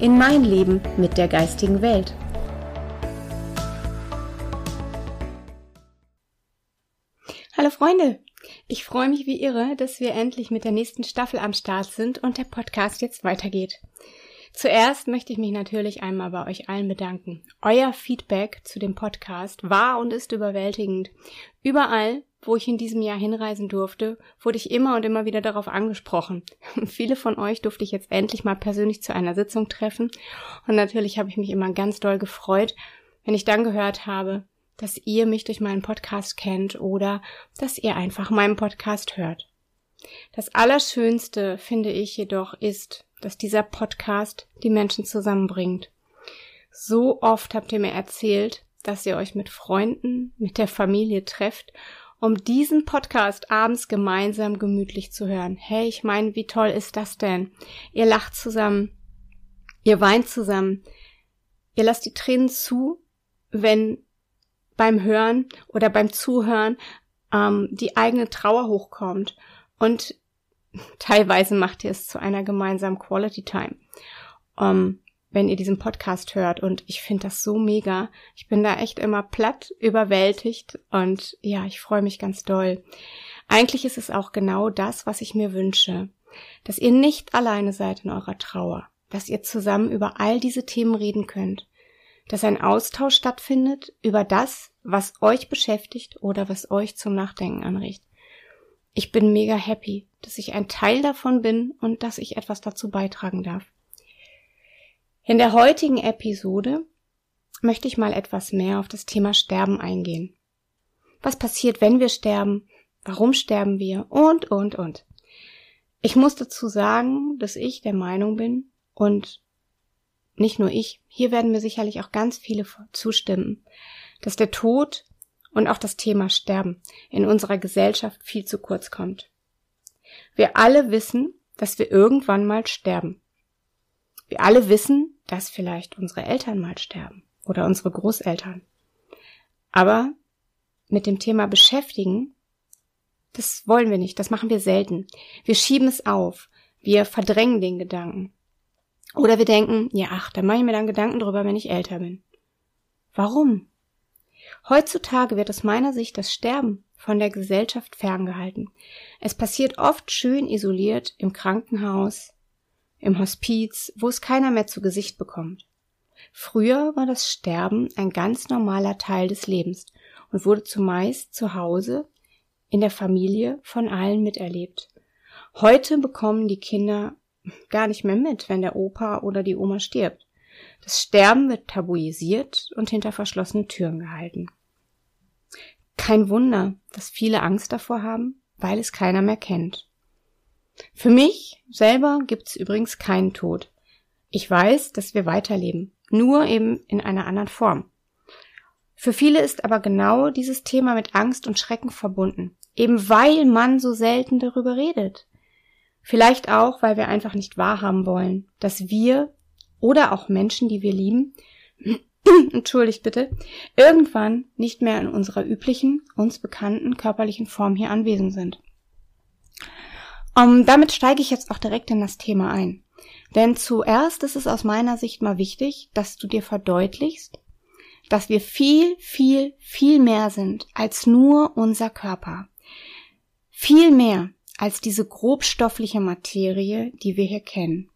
in mein Leben mit der geistigen Welt. Hallo Freunde, ich freue mich wie irre, dass wir endlich mit der nächsten Staffel am Start sind und der Podcast jetzt weitergeht. Zuerst möchte ich mich natürlich einmal bei euch allen bedanken. Euer Feedback zu dem Podcast war und ist überwältigend. Überall, wo ich in diesem Jahr hinreisen durfte, wurde ich immer und immer wieder darauf angesprochen. Viele von euch durfte ich jetzt endlich mal persönlich zu einer Sitzung treffen. Und natürlich habe ich mich immer ganz doll gefreut, wenn ich dann gehört habe, dass ihr mich durch meinen Podcast kennt oder dass ihr einfach meinen Podcast hört. Das Allerschönste, finde ich jedoch, ist, dass dieser Podcast die Menschen zusammenbringt. So oft habt ihr mir erzählt, dass ihr euch mit Freunden, mit der Familie trefft um diesen Podcast abends gemeinsam gemütlich zu hören. Hey, ich meine, wie toll ist das denn? Ihr lacht zusammen, ihr weint zusammen, ihr lasst die Tränen zu, wenn beim Hören oder beim Zuhören ähm, die eigene Trauer hochkommt. Und teilweise macht ihr es zu einer gemeinsamen Quality Time. Um, wenn ihr diesen Podcast hört. Und ich finde das so mega. Ich bin da echt immer platt überwältigt und ja, ich freue mich ganz doll. Eigentlich ist es auch genau das, was ich mir wünsche. Dass ihr nicht alleine seid in eurer Trauer. Dass ihr zusammen über all diese Themen reden könnt. Dass ein Austausch stattfindet über das, was euch beschäftigt oder was euch zum Nachdenken anregt. Ich bin mega happy, dass ich ein Teil davon bin und dass ich etwas dazu beitragen darf. In der heutigen Episode möchte ich mal etwas mehr auf das Thema Sterben eingehen. Was passiert, wenn wir sterben? Warum sterben wir? Und, und, und. Ich muss dazu sagen, dass ich der Meinung bin und nicht nur ich, hier werden mir sicherlich auch ganz viele zustimmen, dass der Tod und auch das Thema Sterben in unserer Gesellschaft viel zu kurz kommt. Wir alle wissen, dass wir irgendwann mal sterben. Wir alle wissen, dass vielleicht unsere Eltern mal sterben oder unsere Großeltern. Aber mit dem Thema beschäftigen, das wollen wir nicht, das machen wir selten. Wir schieben es auf, wir verdrängen den Gedanken. Oder wir denken, ja, ach, da mache ich mir dann Gedanken drüber, wenn ich älter bin. Warum? Heutzutage wird aus meiner Sicht das Sterben von der Gesellschaft ferngehalten. Es passiert oft schön isoliert im Krankenhaus, im Hospiz, wo es keiner mehr zu Gesicht bekommt. Früher war das Sterben ein ganz normaler Teil des Lebens und wurde zumeist zu Hause in der Familie von allen miterlebt. Heute bekommen die Kinder gar nicht mehr mit, wenn der Opa oder die Oma stirbt. Das Sterben wird tabuisiert und hinter verschlossenen Türen gehalten. Kein Wunder, dass viele Angst davor haben, weil es keiner mehr kennt. Für mich selber gibt's übrigens keinen Tod. Ich weiß, dass wir weiterleben, nur eben in einer anderen Form. Für viele ist aber genau dieses Thema mit Angst und Schrecken verbunden, eben weil man so selten darüber redet. Vielleicht auch, weil wir einfach nicht wahrhaben wollen, dass wir oder auch Menschen, die wir lieben, entschuldigt bitte, irgendwann nicht mehr in unserer üblichen, uns bekannten körperlichen Form hier anwesend sind. Um, damit steige ich jetzt auch direkt in das Thema ein. Denn zuerst ist es aus meiner Sicht mal wichtig, dass du dir verdeutlichst, dass wir viel, viel, viel mehr sind als nur unser Körper. Viel mehr als diese grobstoffliche Materie, die wir hier kennen.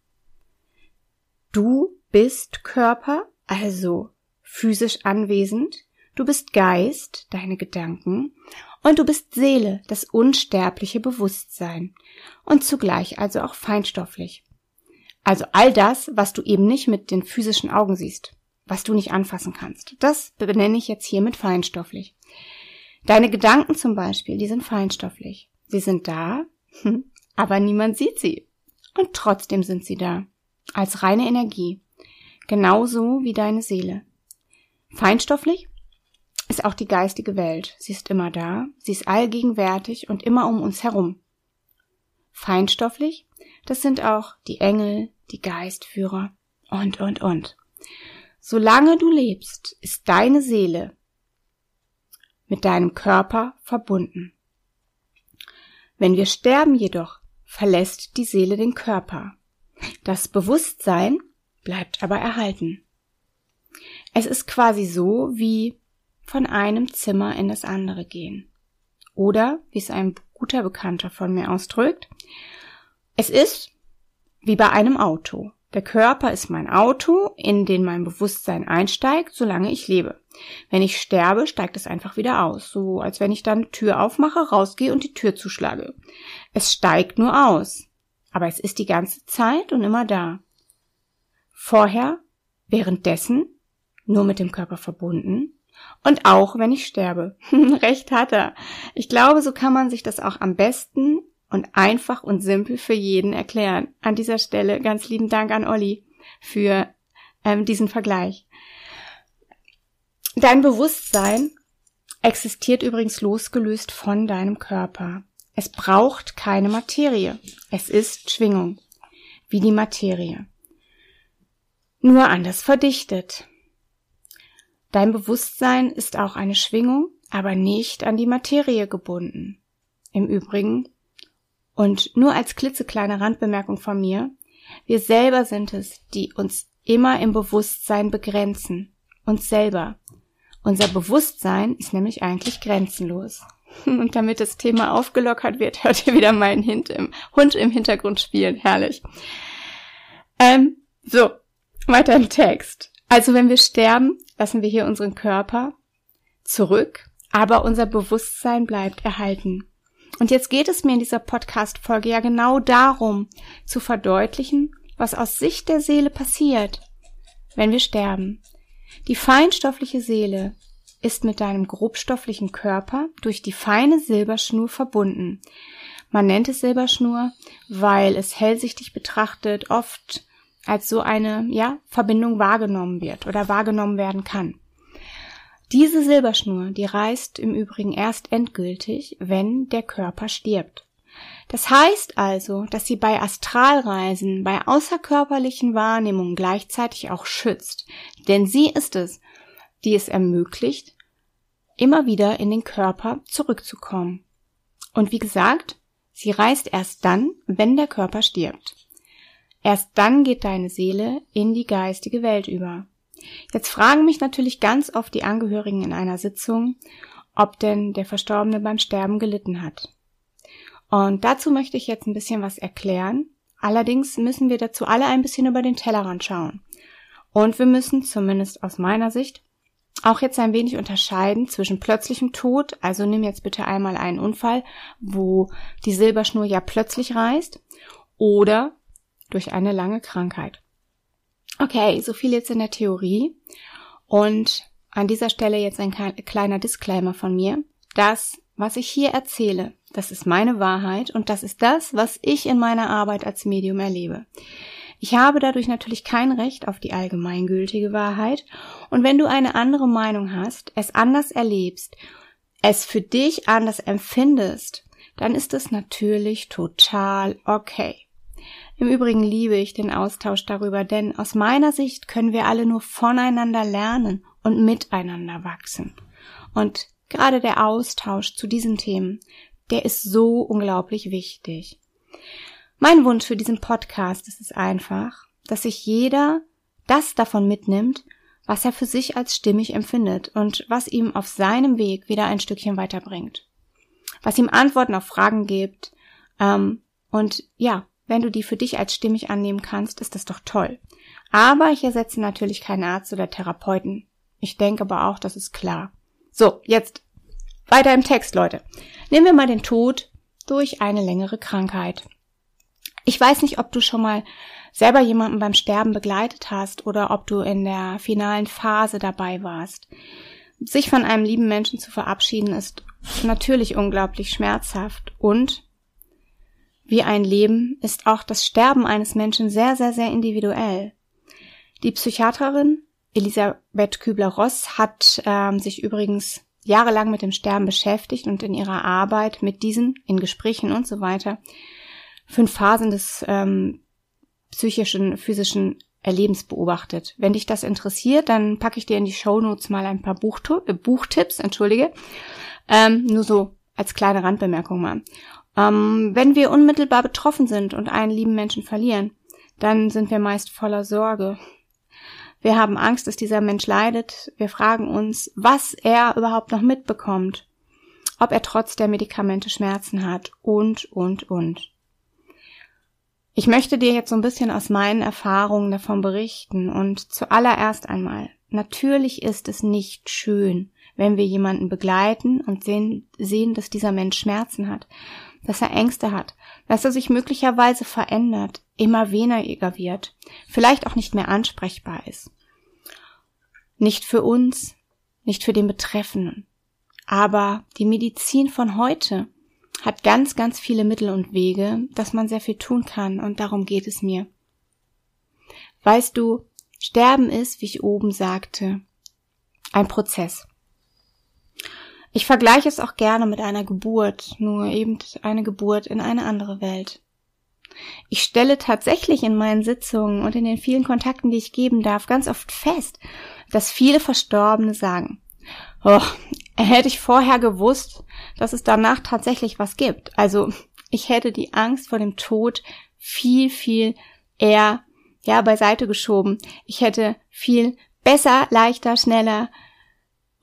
Du bist Körper, also physisch anwesend, du bist Geist, deine Gedanken, und du bist Seele, das unsterbliche Bewusstsein und zugleich also auch feinstofflich. Also all das, was du eben nicht mit den physischen Augen siehst, was du nicht anfassen kannst. Das benenne ich jetzt hier mit feinstofflich. Deine Gedanken zum Beispiel, die sind feinstofflich. Sie sind da, hm, aber niemand sieht sie. Und trotzdem sind sie da. Als reine Energie. Genauso wie deine Seele. Feinstofflich ist auch die geistige Welt. Sie ist immer da, sie ist allgegenwärtig und immer um uns herum. Feinstofflich, das sind auch die Engel, die Geistführer und, und, und. Solange du lebst, ist deine Seele mit deinem Körper verbunden. Wenn wir sterben jedoch, verlässt die Seele den Körper. Das Bewusstsein bleibt aber erhalten. Es ist quasi so wie von einem Zimmer in das andere gehen. Oder, wie es ein guter Bekannter von mir ausdrückt, es ist wie bei einem Auto. Der Körper ist mein Auto, in den mein Bewusstsein einsteigt, solange ich lebe. Wenn ich sterbe, steigt es einfach wieder aus, so als wenn ich dann Tür aufmache, rausgehe und die Tür zuschlage. Es steigt nur aus, aber es ist die ganze Zeit und immer da. Vorher, währenddessen, nur mit dem Körper verbunden und auch wenn ich sterbe. Recht hat er. Ich glaube, so kann man sich das auch am besten und einfach und simpel für jeden erklären. An dieser Stelle ganz lieben Dank an Olli für ähm, diesen Vergleich. Dein Bewusstsein existiert übrigens losgelöst von deinem Körper. Es braucht keine Materie. Es ist Schwingung, wie die Materie. Nur anders verdichtet. Dein Bewusstsein ist auch eine Schwingung, aber nicht an die Materie gebunden. Im Übrigen und nur als klitzekleine Randbemerkung von mir, wir selber sind es, die uns immer im Bewusstsein begrenzen. Uns selber. Unser Bewusstsein ist nämlich eigentlich grenzenlos. Und damit das Thema aufgelockert wird, hört ihr wieder meinen Hund im, Hund im Hintergrund spielen. Herrlich. Ähm, so, weiter im Text. Also wenn wir sterben, lassen wir hier unseren Körper zurück, aber unser Bewusstsein bleibt erhalten. Und jetzt geht es mir in dieser Podcast-Folge ja genau darum, zu verdeutlichen, was aus Sicht der Seele passiert, wenn wir sterben. Die feinstoffliche Seele ist mit deinem grobstofflichen Körper durch die feine Silberschnur verbunden. Man nennt es Silberschnur, weil es hellsichtig betrachtet oft als so eine, ja, Verbindung wahrgenommen wird oder wahrgenommen werden kann. Diese Silberschnur, die reißt im Übrigen erst endgültig, wenn der Körper stirbt. Das heißt also, dass sie bei Astralreisen, bei außerkörperlichen Wahrnehmungen gleichzeitig auch schützt, denn sie ist es, die es ermöglicht, immer wieder in den Körper zurückzukommen. Und wie gesagt, sie reist erst dann, wenn der Körper stirbt. Erst dann geht deine Seele in die geistige Welt über. Jetzt fragen mich natürlich ganz oft die Angehörigen in einer Sitzung, ob denn der Verstorbene beim Sterben gelitten hat. Und dazu möchte ich jetzt ein bisschen was erklären. Allerdings müssen wir dazu alle ein bisschen über den Tellerrand schauen. Und wir müssen, zumindest aus meiner Sicht, auch jetzt ein wenig unterscheiden zwischen plötzlichem Tod, also nimm jetzt bitte einmal einen Unfall, wo die Silberschnur ja plötzlich reißt, oder durch eine lange Krankheit. Okay, so viel jetzt in der Theorie. Und an dieser Stelle jetzt ein kleiner Disclaimer von mir. Das, was ich hier erzähle, das ist meine Wahrheit und das ist das, was ich in meiner Arbeit als Medium erlebe. Ich habe dadurch natürlich kein Recht auf die allgemeingültige Wahrheit und wenn du eine andere Meinung hast, es anders erlebst, es für dich anders empfindest, dann ist es natürlich total okay. Im Übrigen liebe ich den Austausch darüber, denn aus meiner Sicht können wir alle nur voneinander lernen und miteinander wachsen. Und gerade der Austausch zu diesen Themen, der ist so unglaublich wichtig. Mein Wunsch für diesen Podcast ist es einfach, dass sich jeder das davon mitnimmt, was er für sich als stimmig empfindet und was ihm auf seinem Weg wieder ein Stückchen weiterbringt. Was ihm Antworten auf Fragen gibt ähm, und ja, wenn du die für dich als stimmig annehmen kannst, ist das doch toll. Aber ich ersetze natürlich keinen Arzt oder Therapeuten. Ich denke aber auch, das ist klar. So, jetzt weiter im Text, Leute. Nehmen wir mal den Tod durch eine längere Krankheit. Ich weiß nicht, ob du schon mal selber jemanden beim Sterben begleitet hast oder ob du in der finalen Phase dabei warst. Sich von einem lieben Menschen zu verabschieden ist natürlich unglaublich schmerzhaft und wie ein Leben ist auch das Sterben eines Menschen sehr, sehr, sehr individuell. Die Psychiaterin Elisabeth Kübler-Ross hat ähm, sich übrigens jahrelang mit dem Sterben beschäftigt und in ihrer Arbeit mit diesen, in Gesprächen und so weiter, fünf Phasen des ähm, psychischen, physischen Erlebens beobachtet. Wenn dich das interessiert, dann packe ich dir in die Show Notes mal ein paar Buchtu äh, Buchtipps, entschuldige. Ähm, nur so als kleine Randbemerkung mal. Ähm, wenn wir unmittelbar betroffen sind und einen lieben Menschen verlieren, dann sind wir meist voller Sorge. Wir haben Angst, dass dieser Mensch leidet. Wir fragen uns, was er überhaupt noch mitbekommt, ob er trotz der Medikamente Schmerzen hat und, und, und. Ich möchte dir jetzt so ein bisschen aus meinen Erfahrungen davon berichten und zuallererst einmal, natürlich ist es nicht schön, wenn wir jemanden begleiten und sehen, sehen, dass dieser Mensch Schmerzen hat, dass er Ängste hat, dass er sich möglicherweise verändert, immer weniger wird, vielleicht auch nicht mehr ansprechbar ist. Nicht für uns, nicht für den Betreffenden. Aber die Medizin von heute hat ganz, ganz viele Mittel und Wege, dass man sehr viel tun kann und darum geht es mir. Weißt du, Sterben ist, wie ich oben sagte, ein Prozess. Ich vergleiche es auch gerne mit einer Geburt, nur eben eine Geburt in eine andere Welt. Ich stelle tatsächlich in meinen Sitzungen und in den vielen Kontakten, die ich geben darf, ganz oft fest, dass viele Verstorbene sagen, oh, hätte ich vorher gewusst, dass es danach tatsächlich was gibt. Also ich hätte die Angst vor dem Tod viel, viel eher, ja, beiseite geschoben. Ich hätte viel besser, leichter, schneller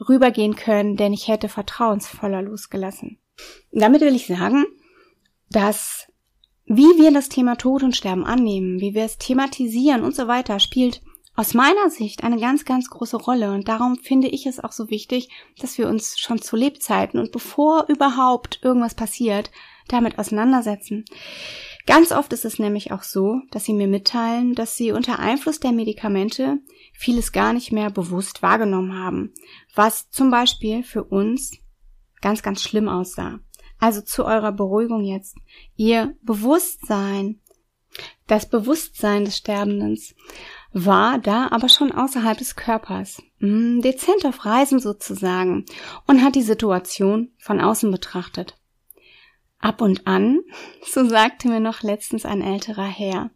rübergehen können, denn ich hätte vertrauensvoller losgelassen. Damit will ich sagen, dass wie wir das Thema Tod und Sterben annehmen, wie wir es thematisieren und so weiter, spielt aus meiner Sicht eine ganz, ganz große Rolle. Und darum finde ich es auch so wichtig, dass wir uns schon zu Lebzeiten und bevor überhaupt irgendwas passiert, damit auseinandersetzen. Ganz oft ist es nämlich auch so, dass sie mir mitteilen, dass sie unter Einfluss der Medikamente vieles gar nicht mehr bewusst wahrgenommen haben, was zum Beispiel für uns ganz, ganz schlimm aussah. Also zu eurer Beruhigung jetzt. Ihr Bewusstsein, das Bewusstsein des Sterbenden war da aber schon außerhalb des Körpers, hm, dezent auf Reisen sozusagen, und hat die Situation von außen betrachtet. Ab und an, so sagte mir noch letztens ein älterer Herr,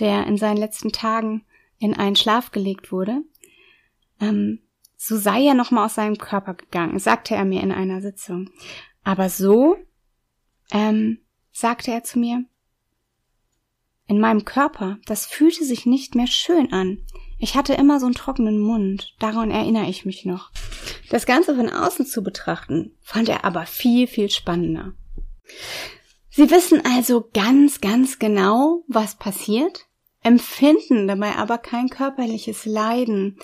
der in seinen letzten Tagen in einen Schlaf gelegt wurde, ähm, so sei er nochmal aus seinem Körper gegangen, sagte er mir in einer Sitzung. Aber so, ähm, sagte er zu mir, in meinem Körper, das fühlte sich nicht mehr schön an. Ich hatte immer so einen trockenen Mund, daran erinnere ich mich noch. Das Ganze von außen zu betrachten, fand er aber viel, viel spannender. Sie wissen also ganz, ganz genau, was passiert, empfinden dabei aber kein körperliches Leiden.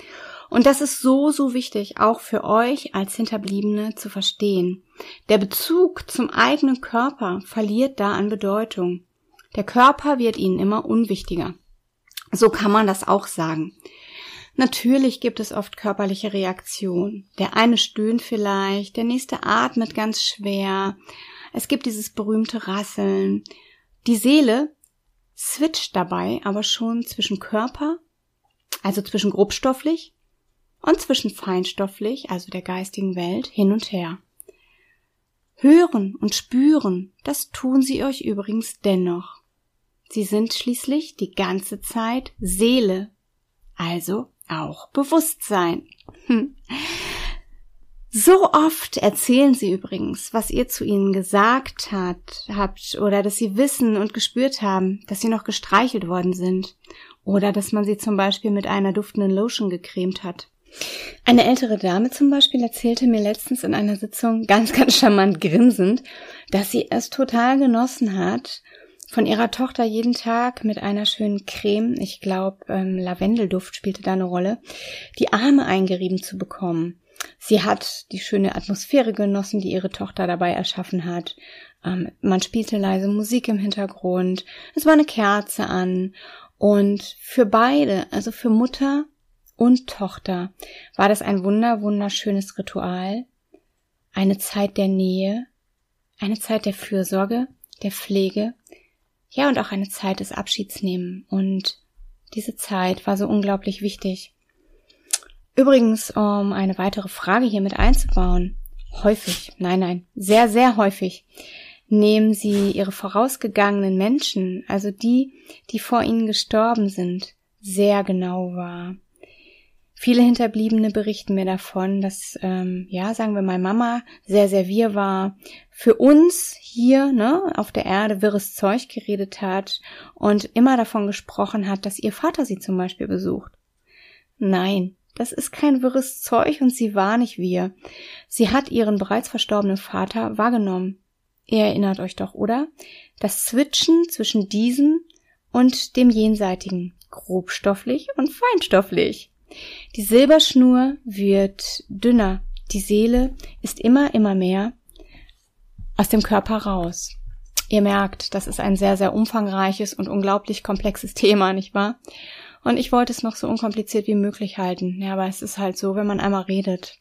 Und das ist so, so wichtig, auch für euch als Hinterbliebene zu verstehen. Der Bezug zum eigenen Körper verliert da an Bedeutung. Der Körper wird ihnen immer unwichtiger. So kann man das auch sagen. Natürlich gibt es oft körperliche Reaktionen. Der eine stöhnt vielleicht, der nächste atmet ganz schwer. Es gibt dieses berühmte Rasseln. Die Seele switcht dabei aber schon zwischen Körper, also zwischen grobstofflich und zwischen feinstofflich, also der geistigen Welt, hin und her. Hören und spüren, das tun sie euch übrigens dennoch. Sie sind schließlich die ganze Zeit Seele, also auch Bewusstsein. Hm. So oft erzählen sie übrigens, was ihr zu ihnen gesagt hat, habt oder dass sie wissen und gespürt haben, dass sie noch gestreichelt worden sind oder dass man sie zum Beispiel mit einer duftenden Lotion gecremt hat. Eine ältere Dame zum Beispiel erzählte mir letztens in einer Sitzung ganz, ganz charmant grinsend, dass sie es total genossen hat, von ihrer Tochter jeden Tag mit einer schönen Creme, ich glaube ähm, Lavendelduft spielte da eine Rolle, die Arme eingerieben zu bekommen. Sie hat die schöne Atmosphäre genossen, die ihre Tochter dabei erschaffen hat. Ähm, man spielte leise Musik im Hintergrund, es war eine Kerze an und für beide, also für Mutter und Tochter, war das ein wunder, wunderschönes Ritual, eine Zeit der Nähe, eine Zeit der Fürsorge, der Pflege, ja, und auch eine Zeit des Abschiedsnehmen. Und diese Zeit war so unglaublich wichtig. Übrigens, um eine weitere Frage hier mit einzubauen. Häufig, nein, nein, sehr, sehr häufig nehmen sie ihre vorausgegangenen Menschen, also die, die vor ihnen gestorben sind, sehr genau wahr. Viele Hinterbliebene berichten mir davon, dass, ähm, ja, sagen wir mal, Mama sehr, sehr wir war, für uns hier, ne, auf der Erde wirres Zeug geredet hat und immer davon gesprochen hat, dass ihr Vater sie zum Beispiel besucht. Nein, das ist kein wirres Zeug und sie war nicht wir. Sie hat ihren bereits verstorbenen Vater wahrgenommen. Ihr erinnert euch doch, oder? Das Switchen zwischen diesem und dem Jenseitigen, grobstofflich und feinstofflich. Die Silberschnur wird dünner, die Seele ist immer, immer mehr aus dem Körper raus. Ihr merkt, das ist ein sehr, sehr umfangreiches und unglaublich komplexes Thema, nicht wahr? Und ich wollte es noch so unkompliziert wie möglich halten. Ja, aber es ist halt so, wenn man einmal redet.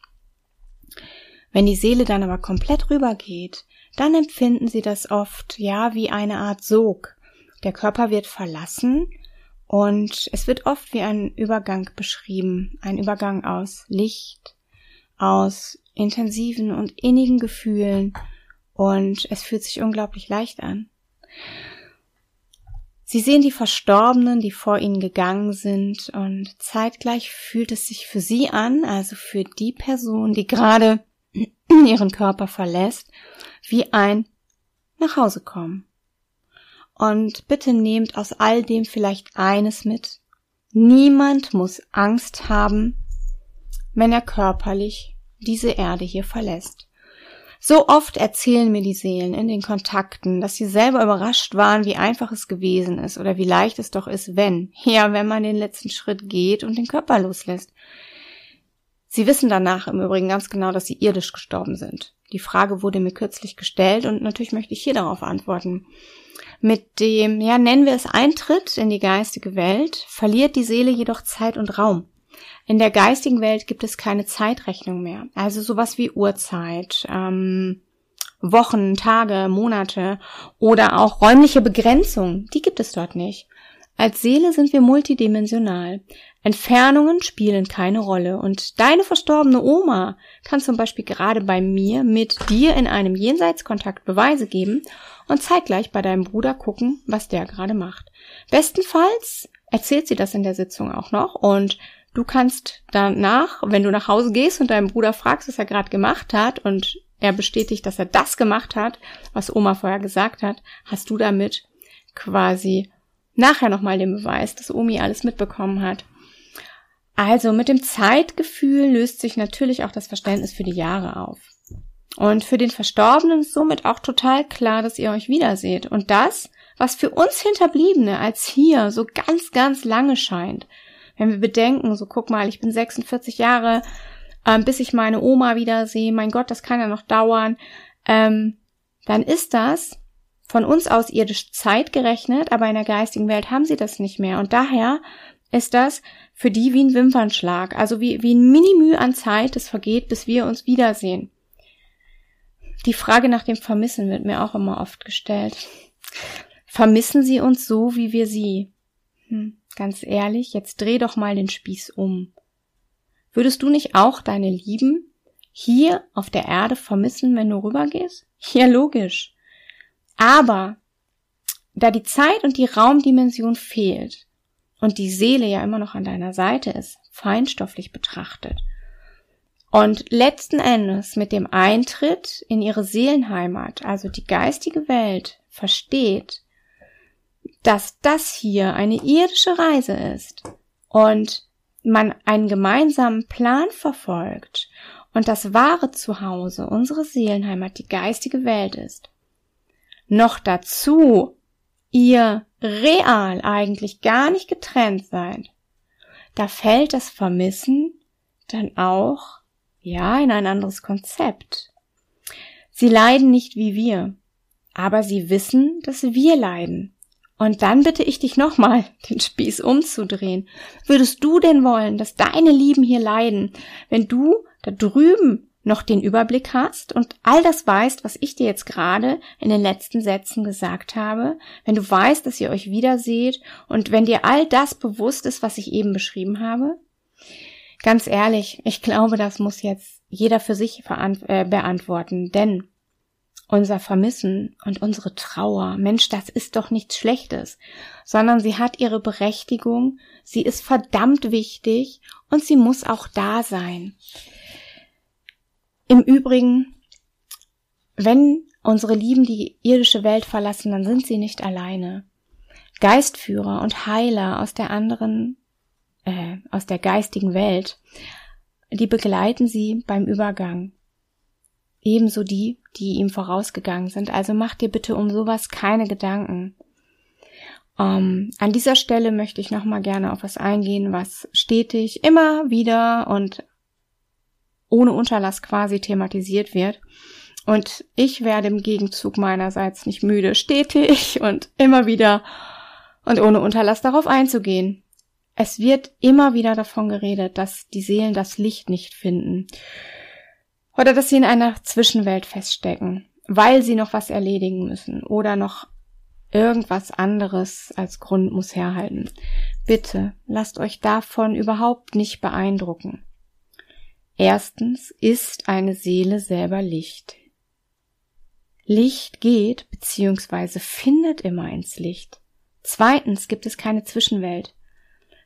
Wenn die Seele dann aber komplett rübergeht, dann empfinden sie das oft, ja, wie eine Art Sog. Der Körper wird verlassen und es wird oft wie ein Übergang beschrieben, ein Übergang aus Licht, aus intensiven und innigen Gefühlen und es fühlt sich unglaublich leicht an. Sie sehen die Verstorbenen, die vor ihnen gegangen sind und zeitgleich fühlt es sich für sie an, also für die Person, die gerade ihren Körper verlässt, wie ein nach Hause kommen. Und bitte nehmt aus all dem vielleicht eines mit. Niemand muss Angst haben, wenn er körperlich diese Erde hier verlässt. So oft erzählen mir die Seelen in den Kontakten, dass sie selber überrascht waren, wie einfach es gewesen ist oder wie leicht es doch ist, wenn, ja, wenn man den letzten Schritt geht und den Körper loslässt. Sie wissen danach im Übrigen ganz genau, dass sie irdisch gestorben sind. Die Frage wurde mir kürzlich gestellt und natürlich möchte ich hier darauf antworten. Mit dem, ja, nennen wir es Eintritt in die geistige Welt, verliert die Seele jedoch Zeit und Raum. In der geistigen Welt gibt es keine Zeitrechnung mehr. Also sowas wie Uhrzeit, ähm, Wochen, Tage, Monate oder auch räumliche Begrenzung, die gibt es dort nicht. Als Seele sind wir multidimensional. Entfernungen spielen keine Rolle und deine verstorbene Oma kann zum Beispiel gerade bei mir mit dir in einem Jenseitskontakt Beweise geben und zeitgleich bei deinem Bruder gucken, was der gerade macht. Bestenfalls erzählt sie das in der Sitzung auch noch und du kannst danach, wenn du nach Hause gehst und deinem Bruder fragst, was er gerade gemacht hat und er bestätigt, dass er das gemacht hat, was Oma vorher gesagt hat, hast du damit quasi nachher nochmal den Beweis, dass Omi alles mitbekommen hat. Also mit dem Zeitgefühl löst sich natürlich auch das Verständnis für die Jahre auf. Und für den Verstorbenen ist somit auch total klar, dass ihr euch wiederseht. Und das, was für uns Hinterbliebene als hier so ganz, ganz lange scheint. Wenn wir bedenken, so guck mal, ich bin 46 Jahre, ähm, bis ich meine Oma wiedersehe, mein Gott, das kann ja noch dauern, ähm, dann ist das von uns aus irdisch Zeit gerechnet, aber in der geistigen Welt haben sie das nicht mehr. Und daher ist das für die wie ein Wimpernschlag, also wie, wie ein Minimü an Zeit, das vergeht, bis wir uns wiedersehen. Die Frage nach dem Vermissen wird mir auch immer oft gestellt. Vermissen Sie uns so, wie wir Sie? Hm, ganz ehrlich, jetzt dreh doch mal den Spieß um. Würdest du nicht auch deine Lieben hier auf der Erde vermissen, wenn du rübergehst? Ja, logisch. Aber da die Zeit und die Raumdimension fehlt und die Seele ja immer noch an deiner Seite ist, feinstofflich betrachtet, und letzten Endes mit dem Eintritt in ihre Seelenheimat, also die geistige Welt, versteht, dass das hier eine irdische Reise ist und man einen gemeinsamen Plan verfolgt und das wahre Zuhause, unsere Seelenheimat, die geistige Welt ist, noch dazu ihr real eigentlich gar nicht getrennt seid, da fällt das Vermissen dann auch, ja, in ein anderes Konzept. Sie leiden nicht wie wir, aber sie wissen, dass wir leiden. Und dann bitte ich dich nochmal, den Spieß umzudrehen. Würdest du denn wollen, dass deine Lieben hier leiden, wenn du da drüben noch den Überblick hast und all das weißt, was ich dir jetzt gerade in den letzten Sätzen gesagt habe, wenn du weißt, dass ihr euch wiederseht und wenn dir all das bewusst ist, was ich eben beschrieben habe? Ganz ehrlich, ich glaube, das muss jetzt jeder für sich äh, beantworten, denn unser Vermissen und unsere Trauer, Mensch, das ist doch nichts Schlechtes, sondern sie hat ihre Berechtigung, sie ist verdammt wichtig und sie muss auch da sein. Im Übrigen, wenn unsere Lieben die irdische Welt verlassen, dann sind sie nicht alleine. Geistführer und Heiler aus der anderen, äh, aus der geistigen Welt, die begleiten sie beim Übergang. Ebenso die, die ihm vorausgegangen sind. Also mach dir bitte um sowas keine Gedanken. Ähm, an dieser Stelle möchte ich nochmal gerne auf was eingehen, was stetig immer wieder und ohne Unterlass quasi thematisiert wird. Und ich werde im Gegenzug meinerseits nicht müde, stetig und immer wieder und ohne Unterlass darauf einzugehen. Es wird immer wieder davon geredet, dass die Seelen das Licht nicht finden oder dass sie in einer Zwischenwelt feststecken, weil sie noch was erledigen müssen oder noch irgendwas anderes als Grund muss herhalten. Bitte lasst euch davon überhaupt nicht beeindrucken. Erstens ist eine Seele selber Licht. Licht geht bzw. findet immer ins Licht. Zweitens gibt es keine Zwischenwelt.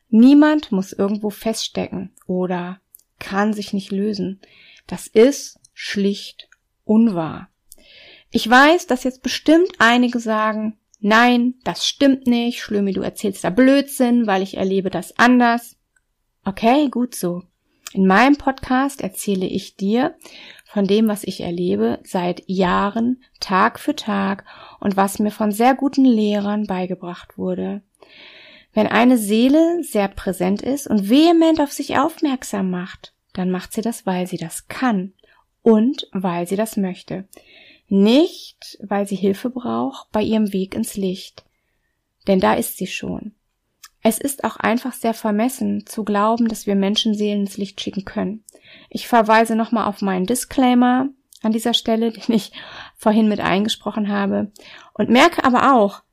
Niemand muss irgendwo feststecken oder kann sich nicht lösen. Das ist schlicht unwahr. Ich weiß, dass jetzt bestimmt einige sagen, nein, das stimmt nicht, Schlömi, du erzählst da Blödsinn, weil ich erlebe das anders. Okay, gut so. In meinem Podcast erzähle ich dir von dem, was ich erlebe seit Jahren, Tag für Tag und was mir von sehr guten Lehrern beigebracht wurde. Wenn eine Seele sehr präsent ist und vehement auf sich aufmerksam macht, dann macht sie das, weil sie das kann und weil sie das möchte. Nicht, weil sie Hilfe braucht bei ihrem Weg ins Licht. Denn da ist sie schon. Es ist auch einfach sehr vermessen zu glauben, dass wir Menschenseelen ins Licht schicken können. Ich verweise nochmal auf meinen Disclaimer an dieser Stelle, den ich vorhin mit eingesprochen habe und merke aber auch,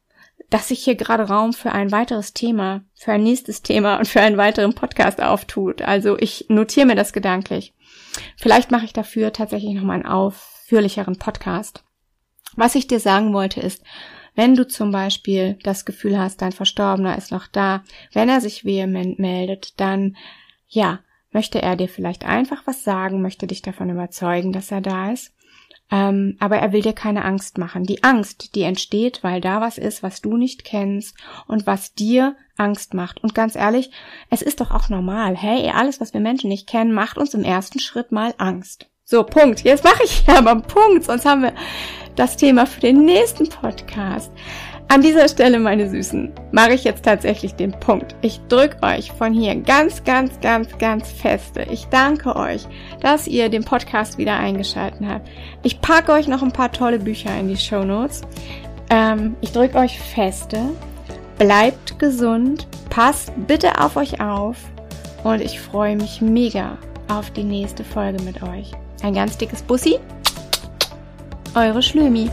dass sich hier gerade Raum für ein weiteres Thema, für ein nächstes Thema und für einen weiteren Podcast auftut. Also ich notiere mir das gedanklich. Vielleicht mache ich dafür tatsächlich nochmal einen ausführlicheren Podcast. Was ich dir sagen wollte ist, wenn du zum Beispiel das Gefühl hast, dein Verstorbener ist noch da, wenn er sich vehement meldet, dann ja, möchte er dir vielleicht einfach was sagen, möchte dich davon überzeugen, dass er da ist. Ähm, aber er will dir keine Angst machen. Die Angst, die entsteht, weil da was ist, was du nicht kennst und was dir Angst macht. Und ganz ehrlich, es ist doch auch normal. Hey, alles, was wir Menschen nicht kennen, macht uns im ersten Schritt mal Angst. So, Punkt. Jetzt mache ich aber einen Punkt, sonst haben wir das Thema für den nächsten Podcast. An dieser Stelle, meine Süßen, mache ich jetzt tatsächlich den Punkt. Ich drücke euch von hier ganz, ganz, ganz, ganz feste. Ich danke euch, dass ihr den Podcast wieder eingeschaltet habt. Ich packe euch noch ein paar tolle Bücher in die Show Notes. Ähm, ich drücke euch feste. Bleibt gesund. Passt bitte auf euch auf. Und ich freue mich mega auf die nächste Folge mit euch. Ein ganz dickes Bussi. Eure Schlömi.